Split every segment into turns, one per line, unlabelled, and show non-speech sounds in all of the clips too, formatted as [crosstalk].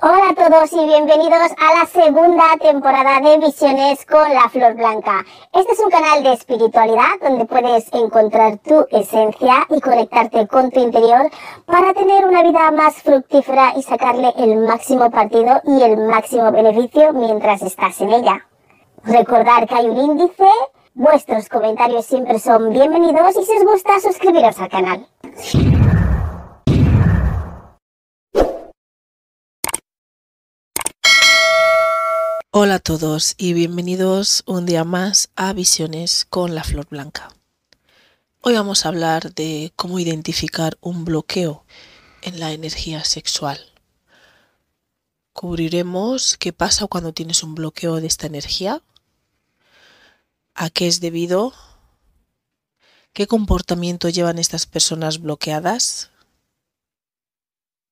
Hola a todos y bienvenidos a la segunda temporada de Visiones con la Flor Blanca. Este es un canal de espiritualidad donde puedes encontrar tu esencia y conectarte con tu interior para tener una vida más fructífera y sacarle el máximo partido y el máximo beneficio mientras estás en ella. Recordar que hay un índice, vuestros comentarios siempre son bienvenidos y si os gusta suscribiros al canal.
Hola a todos y bienvenidos un día más a Visiones con la Flor Blanca. Hoy vamos a hablar de cómo identificar un bloqueo en la energía sexual. Cubriremos qué pasa cuando tienes un bloqueo de esta energía, a qué es debido, qué comportamiento llevan estas personas bloqueadas,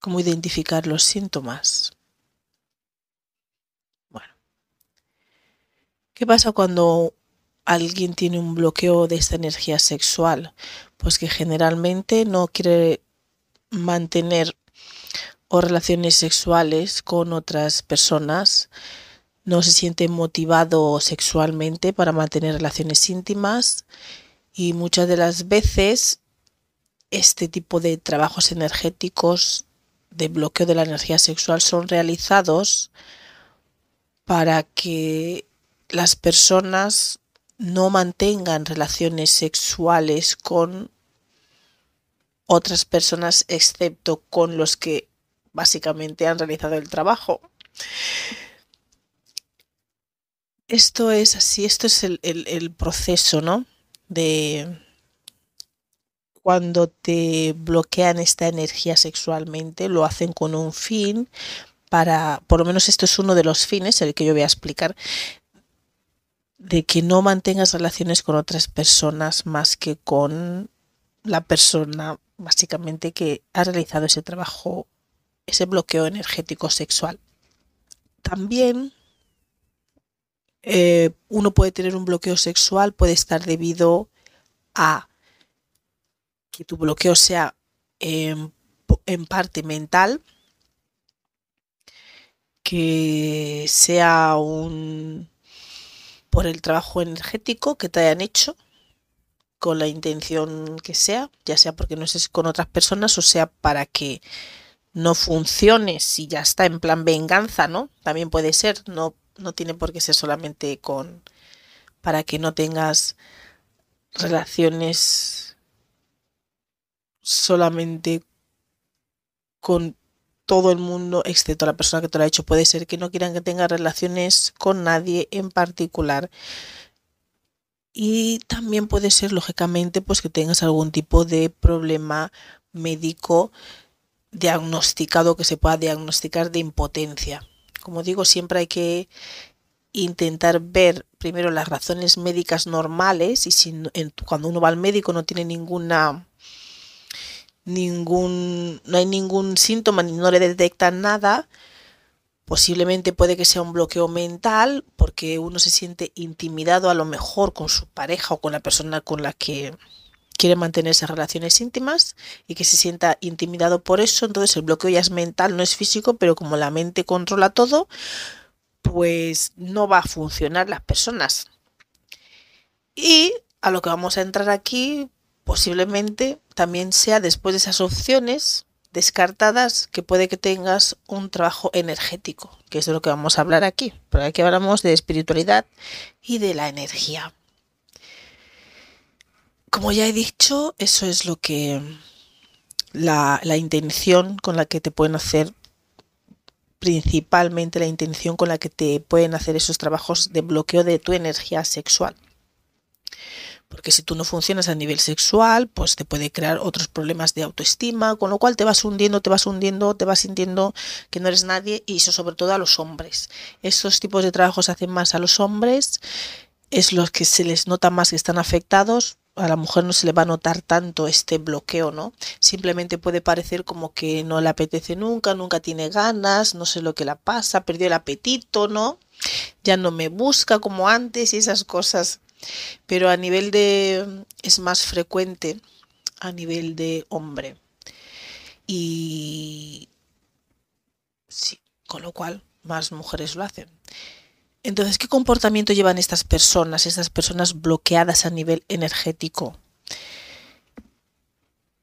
cómo identificar los síntomas ¿Qué pasa cuando alguien tiene un bloqueo de esta energía sexual? Pues que generalmente no quiere mantener o relaciones sexuales con otras personas, no se siente motivado sexualmente para mantener relaciones íntimas y muchas de las veces este tipo de trabajos energéticos de bloqueo de la energía sexual son realizados para que las personas no mantengan relaciones sexuales con otras personas excepto con los que básicamente han realizado el trabajo. Esto es así, esto es el, proceso, ¿no? De cuando te bloquean esta energía sexualmente, lo hacen con un fin para, por lo menos esto es uno de los fines, el que yo voy a explicar, de que no mantengas relaciones con otras personas más que con la persona básicamente que ha realizado ese trabajo, ese bloqueo energético sexual. También eh, uno puede tener un bloqueo sexual, puede estar debido a que tu bloqueo sea en parte mental, que sea un por el trabajo energético que te hayan hecho con la intención que sea, ya sea porque no estés con otras personas o sea para que no funcione si ya está en plan venganza, ¿no? También puede ser, no, no tiene por qué ser solamente con para que no tengas relaciones solamente con todo el mundo, excepto la persona que te lo ha hecho. Puede ser que no quieran que tenga relaciones con nadie en particular. Y también puede ser, lógicamente, pues que tengas algún tipo de problema médico diagnosticado que se pueda diagnosticar de impotencia. Como digo, siempre hay que intentar ver primero las razones médicas normales y si cuando uno va al médico no tiene ninguna ningún, no hay ningún síntoma ni no le detectan nada, posiblemente puede que sea un bloqueo mental porque uno se siente intimidado a lo mejor con su pareja o con la persona con la que quiere mantener relaciones íntimas y que se sienta intimidado por eso, entonces el bloqueo ya es mental, no es físico, pero como la mente controla todo, pues no va a funcionar las personas. Y a lo que vamos a entrar aquí, posiblemente también sea después de esas opciones descartadas que puede que tengas un trabajo energético, que es de lo que vamos a hablar aquí. Pero aquí hablamos de espiritualidad y de la energía. Como ya he dicho, eso es lo que la, la intención con la que te pueden hacer principalmente la intención con la que te pueden hacer esos trabajos de bloqueo de tu energía sexual. Porque si tú no funcionas a nivel sexual, pues te puede crear otros problemas de autoestima, con lo cual te vas hundiendo, te vas hundiendo, te vas sintiendo que no eres nadie y eso sobre todo a los hombres. Esos tipos de trabajos hacen más a los hombres, es los que se les nota más que están afectados. A la mujer no se le va a notar tanto este bloqueo, ¿no? Simplemente puede parecer como que no le apetece nunca, nunca tiene ganas, no sé lo que la pasa, perdió el apetito, ¿no? Ya no me busca como antes y esas cosas pero a nivel de es más frecuente a nivel de hombre. Y sí, con lo cual más mujeres lo hacen. Entonces, ¿qué comportamiento llevan estas personas, estas personas bloqueadas a nivel energético?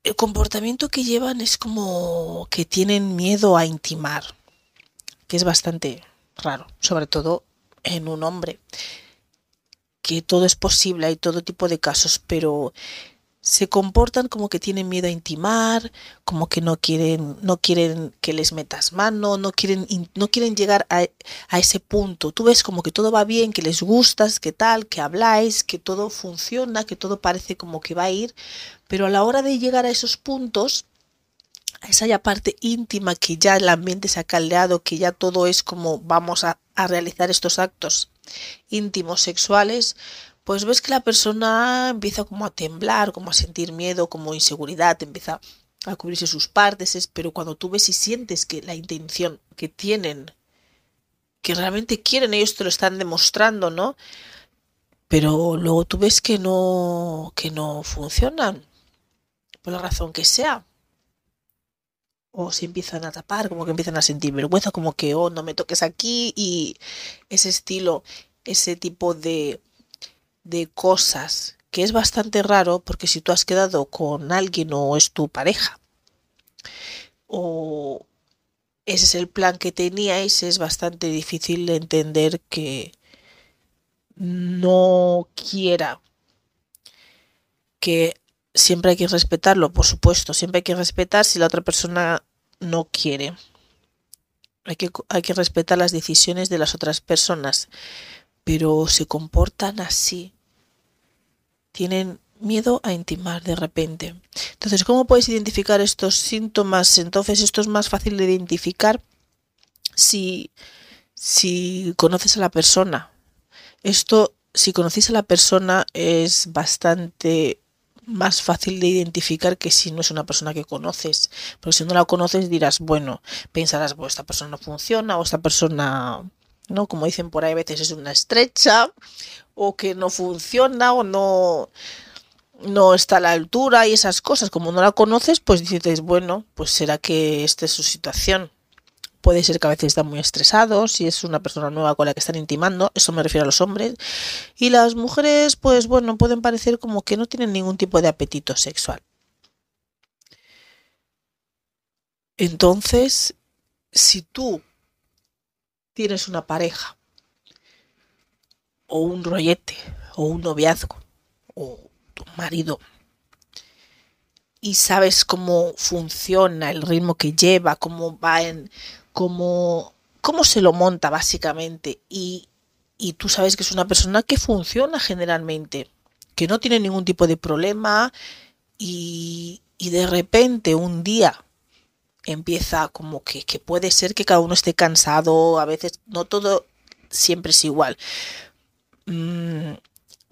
El comportamiento que llevan es como que tienen miedo a intimar, que es bastante raro, sobre todo en un hombre, que todo es posible, hay todo tipo de casos, pero se comportan como que tienen miedo a intimar, como que no quieren, no quieren que les metas mano, no quieren, no quieren llegar a, a, ese punto. Tú ves como que todo va bien, que les gustas, que tal, que habláis, que todo funciona, que todo parece como que va a ir, pero a la hora de llegar a esos puntos, a esa ya parte íntima que ya el ambiente se ha caldeado, que ya todo es como vamos a, a realizar estos actos íntimos sexuales, pues ves que la persona empieza como a temblar, como a sentir miedo, como inseguridad, empieza a cubrirse sus partes, pero cuando tú ves y sientes que la intención que tienen, que realmente quieren, ellos te lo están demostrando, ¿no? Pero luego tú ves que no, que no funcionan, por la razón que sea. O se empiezan a tapar, como que empiezan a sentir vergüenza, como que, oh, no me toques aquí, y ese estilo, ese tipo de de cosas, que es bastante raro porque si tú has quedado con alguien o es tu pareja, o ese es el plan que teníais, es bastante difícil de entender que no quiera que siempre hay que respetarlo, por supuesto, siempre hay que respetar si la otra persona no quiere. Hay que, hay que respetar las decisiones de las otras personas, pero se comportan así tienen miedo a intimar de repente. Entonces, ¿cómo puedes identificar estos síntomas? Entonces, esto es más fácil de identificar si, si conoces a la persona. Esto, si conoces a la persona, es bastante más fácil de identificar que si no es una persona que conoces. Porque si no la conoces dirás, bueno, pensarás, bueno, esta persona no funciona o esta persona, ¿no? Como dicen por ahí a veces es una estrecha o que no funciona o no, no está a la altura y esas cosas. Como no la conoces, pues dices, bueno, pues será que esta es su situación. Puede ser que a veces están muy estresados, si es una persona nueva con la que están intimando, eso me refiero a los hombres. Y las mujeres, pues bueno, pueden parecer como que no tienen ningún tipo de apetito sexual. Entonces, si tú tienes una pareja o un rollete, o un noviazgo, o tu marido, y sabes cómo funciona, el ritmo que lleva, cómo va en, cómo, cómo se lo monta básicamente, y, y tú sabes que es una persona que funciona generalmente, que no tiene ningún tipo de problema, y, y de repente un día empieza como que, que puede ser que cada uno esté cansado, a veces no todo siempre es igual, Mm,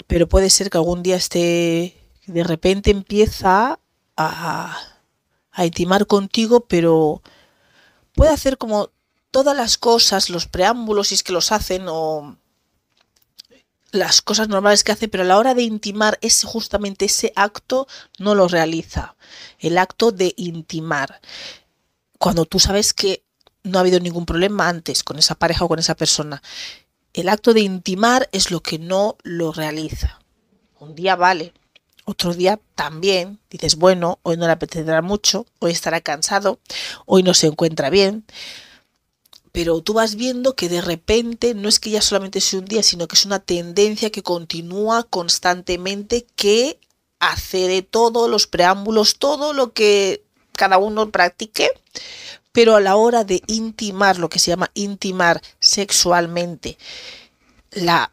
pero puede ser que algún día esté, de repente empieza a, a intimar contigo, pero puede hacer como todas las cosas, los preámbulos, si es que los hacen, o las cosas normales que hace, pero a la hora de intimar, ese, justamente ese acto no lo realiza. El acto de intimar. Cuando tú sabes que no ha habido ningún problema antes con esa pareja o con esa persona el acto de intimar es lo que no lo realiza. Un día vale, otro día también dices, bueno, hoy no le apetecerá mucho, hoy estará cansado, hoy no se encuentra bien. Pero tú vas viendo que de repente no es que ya solamente sea un día, sino que es una tendencia que continúa constantemente, que hace de todo, los preámbulos, todo lo que cada uno practique, pero a la hora de intimar, lo que se llama intimar sexualmente, la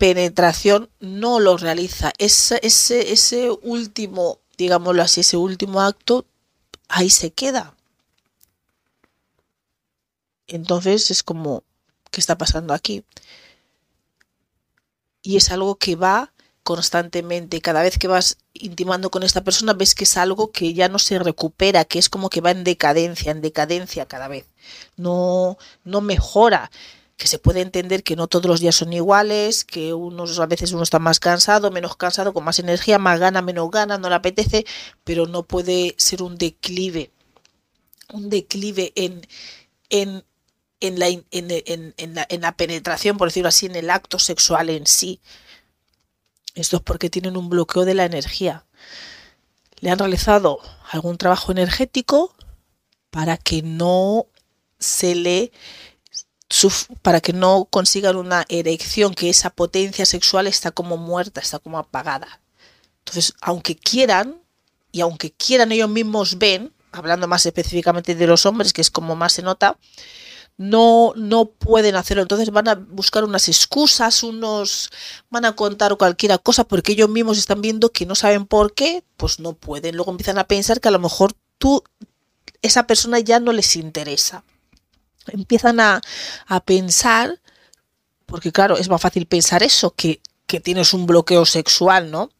penetración no lo realiza. Ese, ese, ese último, digámoslo así, ese último acto, ahí se queda. Entonces es como, ¿qué está pasando aquí? Y es algo que va constantemente. Cada vez que vas intimando con esta persona ves que es algo que ya no se recupera, que es como que va en decadencia, en decadencia cada vez. No, no mejora que se puede entender que no todos los días son iguales, que unos a veces uno está más cansado, menos cansado, con más energía, más gana, menos gana, no le apetece, pero no puede ser un declive, un declive en, en en la, en, la, penetración, por decirlo así, en el acto sexual en sí. Esto es porque tienen un bloqueo de la energía. Le han realizado algún trabajo energético para que no se le para que no consigan una erección, que esa potencia sexual está como muerta, está como apagada. Entonces, aunque quieran, y aunque quieran ellos mismos ven, hablando más específicamente de los hombres, que es como más se nota, no, no pueden hacerlo. Entonces van a buscar unas excusas, unos van a contar cualquier cosa porque ellos mismos están viendo que no saben por qué, pues no pueden. Luego empiezan a pensar que a lo mejor tú, esa persona ya no les interesa. Empiezan a, a pensar, porque claro, es más fácil pensar eso, que, que tienes un bloqueo sexual, ¿no?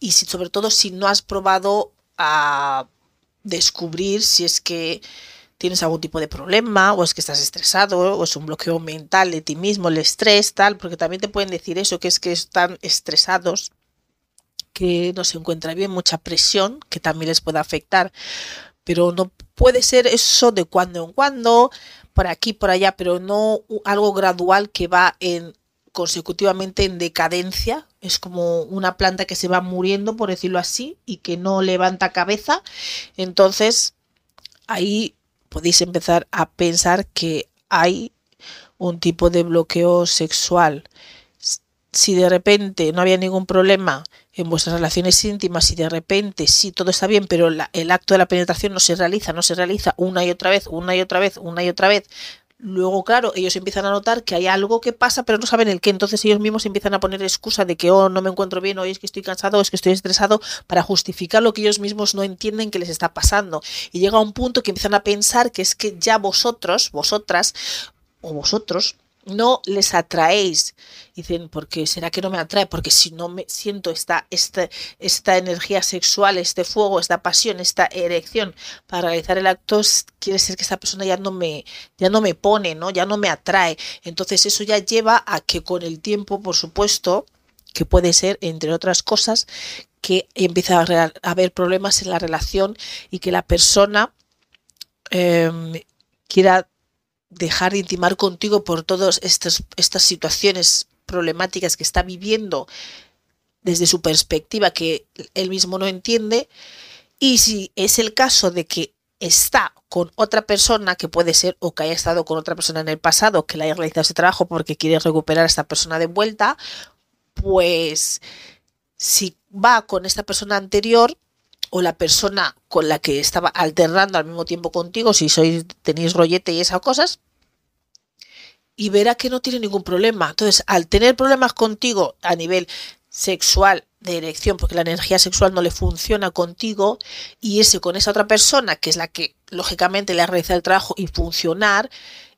Y si, sobre todo si no has probado a descubrir si es que tienes algún tipo de problema o es que estás estresado o es un bloqueo mental de ti mismo, el estrés, tal, porque también te pueden decir eso, que es que están estresados, que no se encuentra bien, mucha presión, que también les puede afectar, pero no puede ser eso de cuando en cuando, por aquí, por allá, pero no algo gradual que va en consecutivamente en decadencia, es como una planta que se va muriendo, por decirlo así, y que no levanta cabeza. Entonces, ahí podéis empezar a pensar que hay un tipo de bloqueo sexual. Si de repente no había ningún problema en vuestras relaciones íntimas y de repente sí todo está bien, pero el acto de la penetración no se realiza, no se realiza una y otra vez, una y otra vez, una y otra vez, Luego, claro, ellos empiezan a notar que hay algo que pasa, pero no saben el qué. Entonces ellos mismos empiezan a poner excusa de que, oh, no me encuentro bien, hoy es que estoy cansado, o es que estoy estresado, para justificar lo que ellos mismos no entienden que les está pasando. Y llega un punto que empiezan a pensar que es que ya vosotros, vosotras, o vosotros, no les atraéis. Dicen, porque será que no me atrae? Porque si no me siento esta, esta, esta energía sexual, este fuego, esta pasión, esta erección para realizar el acto, quiere decir que esta persona ya no me, ya no me pone, ¿no? Ya no me atrae. Entonces eso ya lleva a que con el tiempo, por supuesto, que puede ser, entre otras cosas, que empieza a haber problemas en la relación y que la persona em, quiera dejar de intimar contigo por todas estas, estas situaciones problemáticas que está viviendo desde su perspectiva que él mismo no entiende. Y si es el caso de que está con otra persona, que puede ser o que haya estado con otra persona en el pasado, que le haya realizado ese trabajo porque quiere recuperar a esta persona de vuelta, pues si va con esta persona anterior, o la persona con la que estaba alternando al mismo tiempo contigo, si sois tenéis rollete y esas cosas, y verá que no tiene ningún problema. Entonces, al tener problemas contigo a nivel sexual de erección, porque la energía sexual no le funciona contigo, y ese con esa otra persona, que es la que lógicamente le ha realizado el trabajo y funcionar,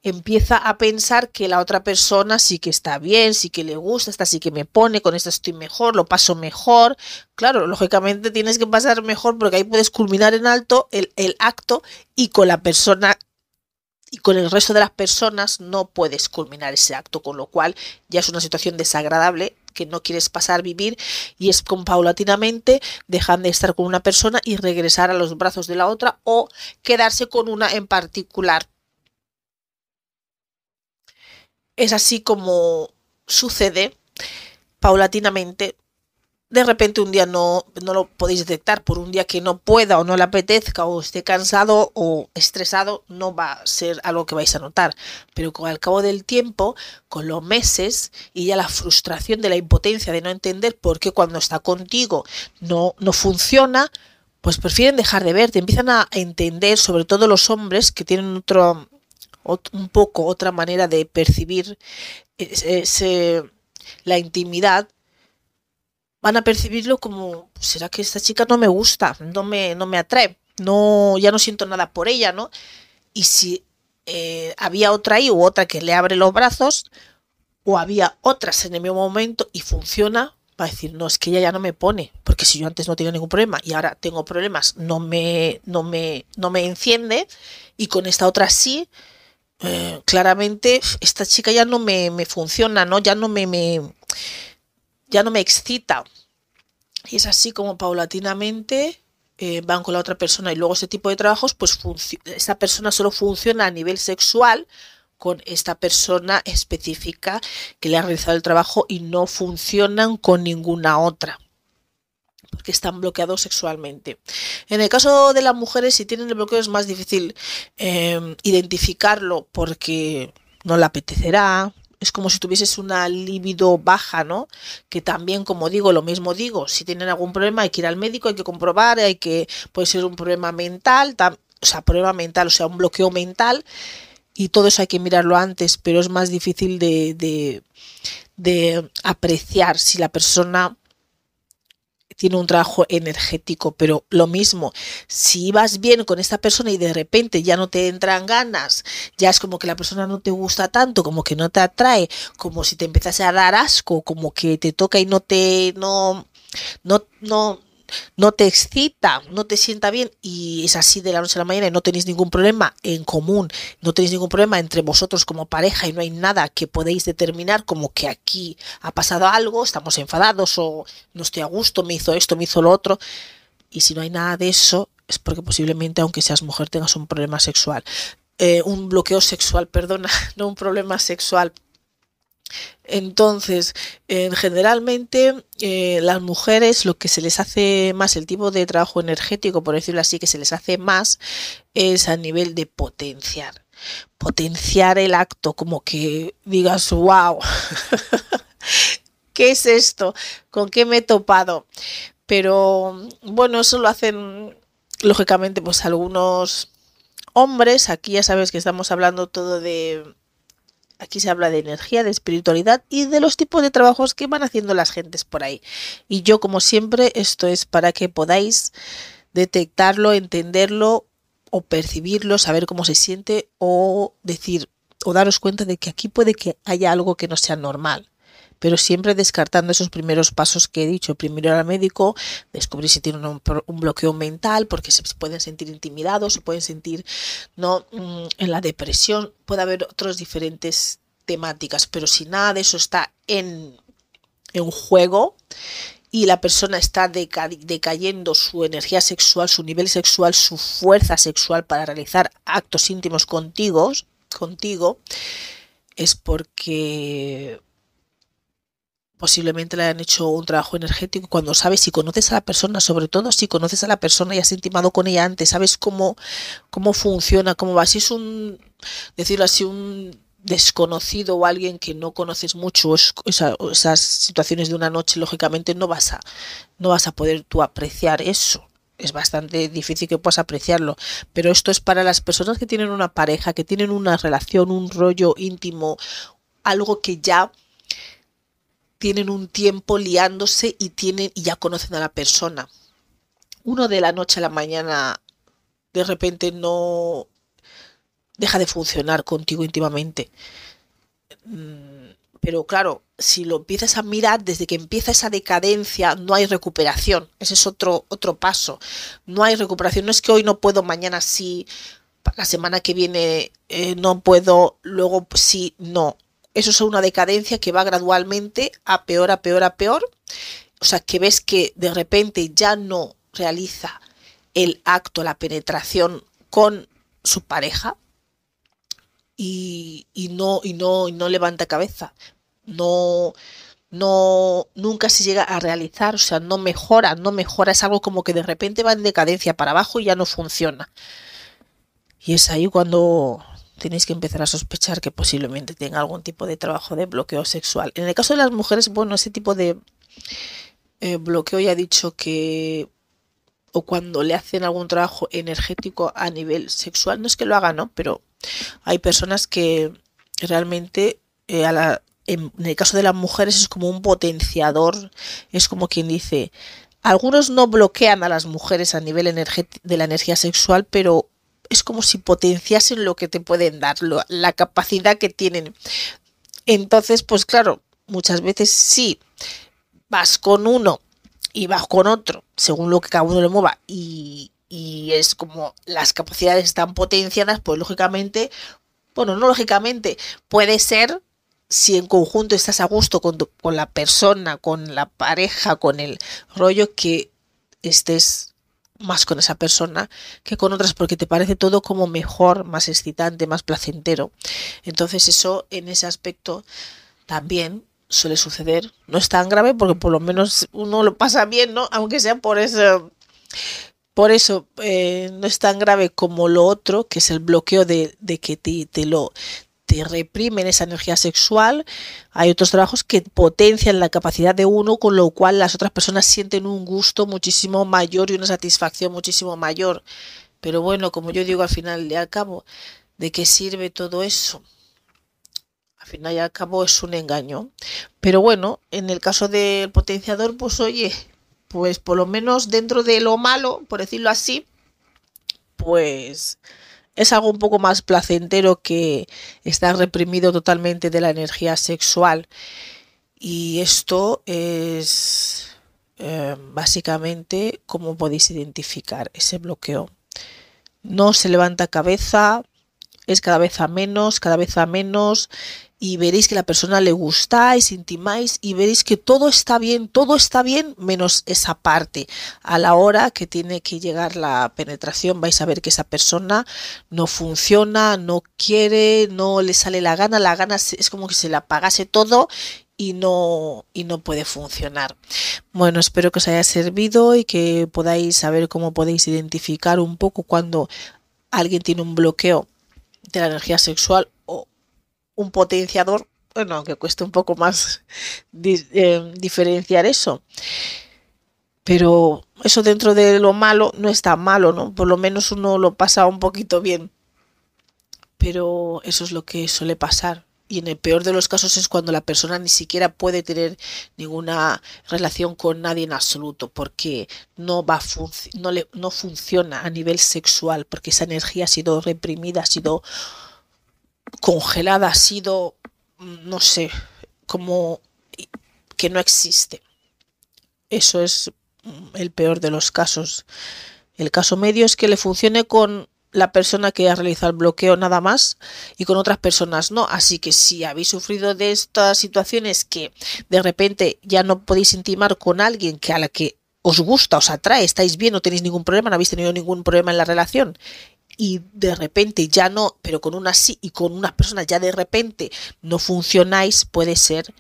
empieza a pensar que la otra persona sí que está bien, sí que le gusta, esta sí que me pone, con esta estoy mejor, lo paso mejor. Claro, lógicamente tienes que pasar mejor porque ahí puedes culminar en alto el, el acto y con la persona y con el resto de las personas no puedes culminar ese acto, con lo cual ya es una situación desagradable que no quieres pasar vivir y es con paulatinamente dejan de estar con una persona y regresar a los brazos de la otra o quedarse con una en particular es así como sucede paulatinamente. De repente un día no, no lo podéis detectar, por un día que no pueda o no le apetezca o esté cansado o estresado, no va a ser algo que vais a notar. Pero con al cabo del tiempo, con los meses y ya la frustración de la impotencia de no entender por qué cuando está contigo no, no funciona, pues prefieren dejar de verte, empiezan a entender, sobre todo los hombres que tienen otro, un poco otra manera de percibir la intimidad, van a percibirlo como, ¿será que esta chica no me gusta? No me, no me atrae, no, ya no siento nada por ella, ¿no? Y si eh, había otra ahí u otra que le abre los brazos, o había otras en el mismo momento y funciona, va a decir, no, es que ella ya no me pone, porque si yo antes no tenía ningún problema y ahora tengo problemas, no me, no me, no me enciende, y con esta otra sí, eh, claramente esta chica ya no me, funciona, ¿no? Ya no me, me, ya no me excita. Y es así como paulatinamente eh, van con la otra persona y luego ese tipo de trabajos, pues esa persona solo funciona a nivel sexual con esta persona específica que le ha realizado el trabajo y no funcionan con ninguna otra porque están bloqueados sexualmente. En el caso de las mujeres, si tienen el bloqueo es más difícil eh, identificarlo porque no le apetecerá, es como si tuvieses una libido baja, ¿no? Que también, como digo, lo mismo digo, si tienen algún problema hay que ir al médico, hay que comprobar, hay que, puede ser un problema mental, o sea, problema mental, o sea, un bloqueo mental, y todo eso hay que mirarlo antes, pero es más difícil de, de apreciar si la persona tiene un trabajo energético, pero lo mismo, si vas bien con esta persona y de repente ya no te entran ganas, ya es como que la persona no te gusta tanto, como que no te atrae, como si te empezase a dar asco, como que te toca y no te, no, no, no, no te excita, no te sienta bien y es así de la noche a la mañana y no tenéis ningún problema en común, no tenéis ningún problema entre vosotros como pareja y no hay nada que podéis determinar como que aquí ha pasado algo, estamos enfadados o no estoy a gusto, me hizo esto, me hizo lo otro. Y si no hay nada de eso, es porque posiblemente, aunque seas mujer, tengas un problema sexual. Eh, un bloqueo sexual, [laughs] perdona, no un problema sexual, entonces, generalmente eh, las mujeres lo que se les hace más, el tipo de trabajo energético, por decirlo así, que se les hace más es a nivel de potenciar. Potenciar el acto, como que digas, wow, ¿qué es esto? ¿Con qué me he topado? Pero bueno, eso lo hacen lógicamente pues algunos hombres. Aquí ya sabes que estamos hablando todo de Aquí se habla de energía, de espiritualidad y de los tipos de trabajos que van haciendo las gentes por ahí. Y yo, como siempre, esto es para que podáis detectarlo, entenderlo o percibirlo, saber cómo se siente o decir o daros cuenta de que aquí puede que haya algo que no sea normal pero siempre descartando esos primeros pasos que he dicho. Primero ir al médico, descubrir si tienen un, bloqueo mental, porque se pueden sentir intimidados, se pueden sentir no mm, en la depresión, puede haber otras diferentes temáticas, pero si nada de eso está en, en juego y la persona está decayendo su energía sexual, su nivel sexual, su fuerza sexual para realizar actos íntimos contigo, contigo es porque posiblemente le hayan hecho un trabajo energético cuando sabes si conoces a la persona, sobre todo si conoces a la persona y has intimado con ella antes, sabes cómo, cómo funciona, cómo va. Si es un, decirlo así, un desconocido o alguien que no conoces mucho, esas situaciones de una noche, lógicamente no vas a, no vas a poder tú apreciar eso. Es bastante difícil que puedas apreciarlo, pero esto es para las personas que tienen una pareja, que tienen una relación, un rollo íntimo, algo que ya tienen un tiempo liándose y tienen y ya conocen a la persona. Uno de la noche a la mañana de repente no deja de funcionar contigo íntimamente. Mm, pero claro, si lo empiezas a mirar desde que empieza esa decadencia, no hay recuperación. Ese es otro, otro paso. No hay recuperación. No es que hoy no puedo, mañana sí, la semana que viene eh, no puedo, luego sí, no eso es una decadencia que va gradualmente a peor, a peor, a peor. O sea, que ves que de repente ya no realiza el acto, la penetración con su pareja y, no, y, no, y no levanta cabeza. No, no, nunca se llega a realizar, o sea, no mejora, no mejora, es algo como que de repente va en decadencia para abajo y ya no funciona. Y es ahí cuando tenéis que empezar a sospechar que posiblemente tenga algún tipo de trabajo de bloqueo sexual. En el caso de las mujeres, bueno, ese tipo de eh, bloqueo ya he dicho que o cuando le hacen algún trabajo energético a nivel sexual, no es que lo hagan, ¿no? Pero hay personas que realmente eh, en el caso de las mujeres es como un potenciador, es como quien dice, algunos no bloquean a las mujeres a nivel de la energía sexual, pero es como si potenciasen lo que te pueden dar, la capacidad que tienen. Entonces, pues claro, muchas veces sí, vas con uno y vas con otro, según lo que cada uno le mueva, y, es como las capacidades están potenciadas, pues lógicamente, bueno, no lógicamente, puede ser si en conjunto estás a gusto con, con la persona, con la pareja, con el rollo que estés más con esa persona que con otras porque te parece todo como mejor, más excitante, más placentero. Entonces eso en ese aspecto también suele suceder. No es tan grave porque por lo menos uno lo pasa bien, ¿no? Aunque sea por eso. Por eso eh, no es tan grave como lo otro, que es el bloqueo de, de que te, te, lo, reprimen esa energía sexual, hay otros trabajos que potencian la capacidad de uno, con lo cual las otras personas sienten un gusto muchísimo mayor y una satisfacción muchísimo mayor. Pero bueno, como yo digo al final y al cabo, ¿de qué sirve todo eso? Al final y al cabo es un engaño. Pero bueno, en el caso del potenciador, pues oye, pues por lo menos dentro de lo malo, por decirlo así, pues es algo un poco más placentero que estar reprimido totalmente de la energía sexual. Y esto es eh, básicamente cómo podéis identificar ese bloqueo. No se levanta cabeza, es cada vez a menos, cada vez a menos, y veréis que la persona le gustáis, intimáis y veréis que todo está bien, todo está bien menos esa parte. A la hora que tiene que llegar la penetración vais a ver que esa persona no funciona, no quiere, no le sale la gana, la gana es como que se le apagase todo y no, y no puede funcionar. Bueno, espero que os haya servido y que podáis saber cómo podéis identificar un poco cuando alguien tiene un bloqueo de la energía sexual un potenciador, bueno, aunque cueste un poco más eh, diferenciar eso. Pero eso dentro de lo malo no está malo, ¿no? Por lo menos uno lo pasa un poquito bien. Pero eso es lo que suele pasar. Y en el peor de los casos es cuando la persona ni siquiera puede tener ninguna relación con nadie en absoluto, porque no va no, le, no funciona a nivel sexual, porque esa energía ha sido reprimida, ha sido congelada ha sido, no sé, como que no existe. Eso es el peor de los casos. El caso medio es que le funcione con la persona que ha realizado el bloqueo nada más y con otras personas no. Así que si habéis sufrido de estas situaciones que de repente ya no podéis intimar con alguien que a la que os gusta, os atrae, estáis bien, no tenéis ningún problema, no habéis tenido ningún problema en la relación y de repente ya no, pero con una sí y con unas personas ya de repente no funcionáis, puede ser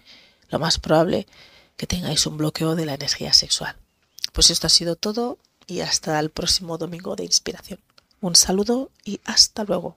lo más probable que tengáis un bloqueo de la energía sexual. Pues esto ha sido todo y hasta el próximo domingo de inspiración. Un saludo y hasta luego.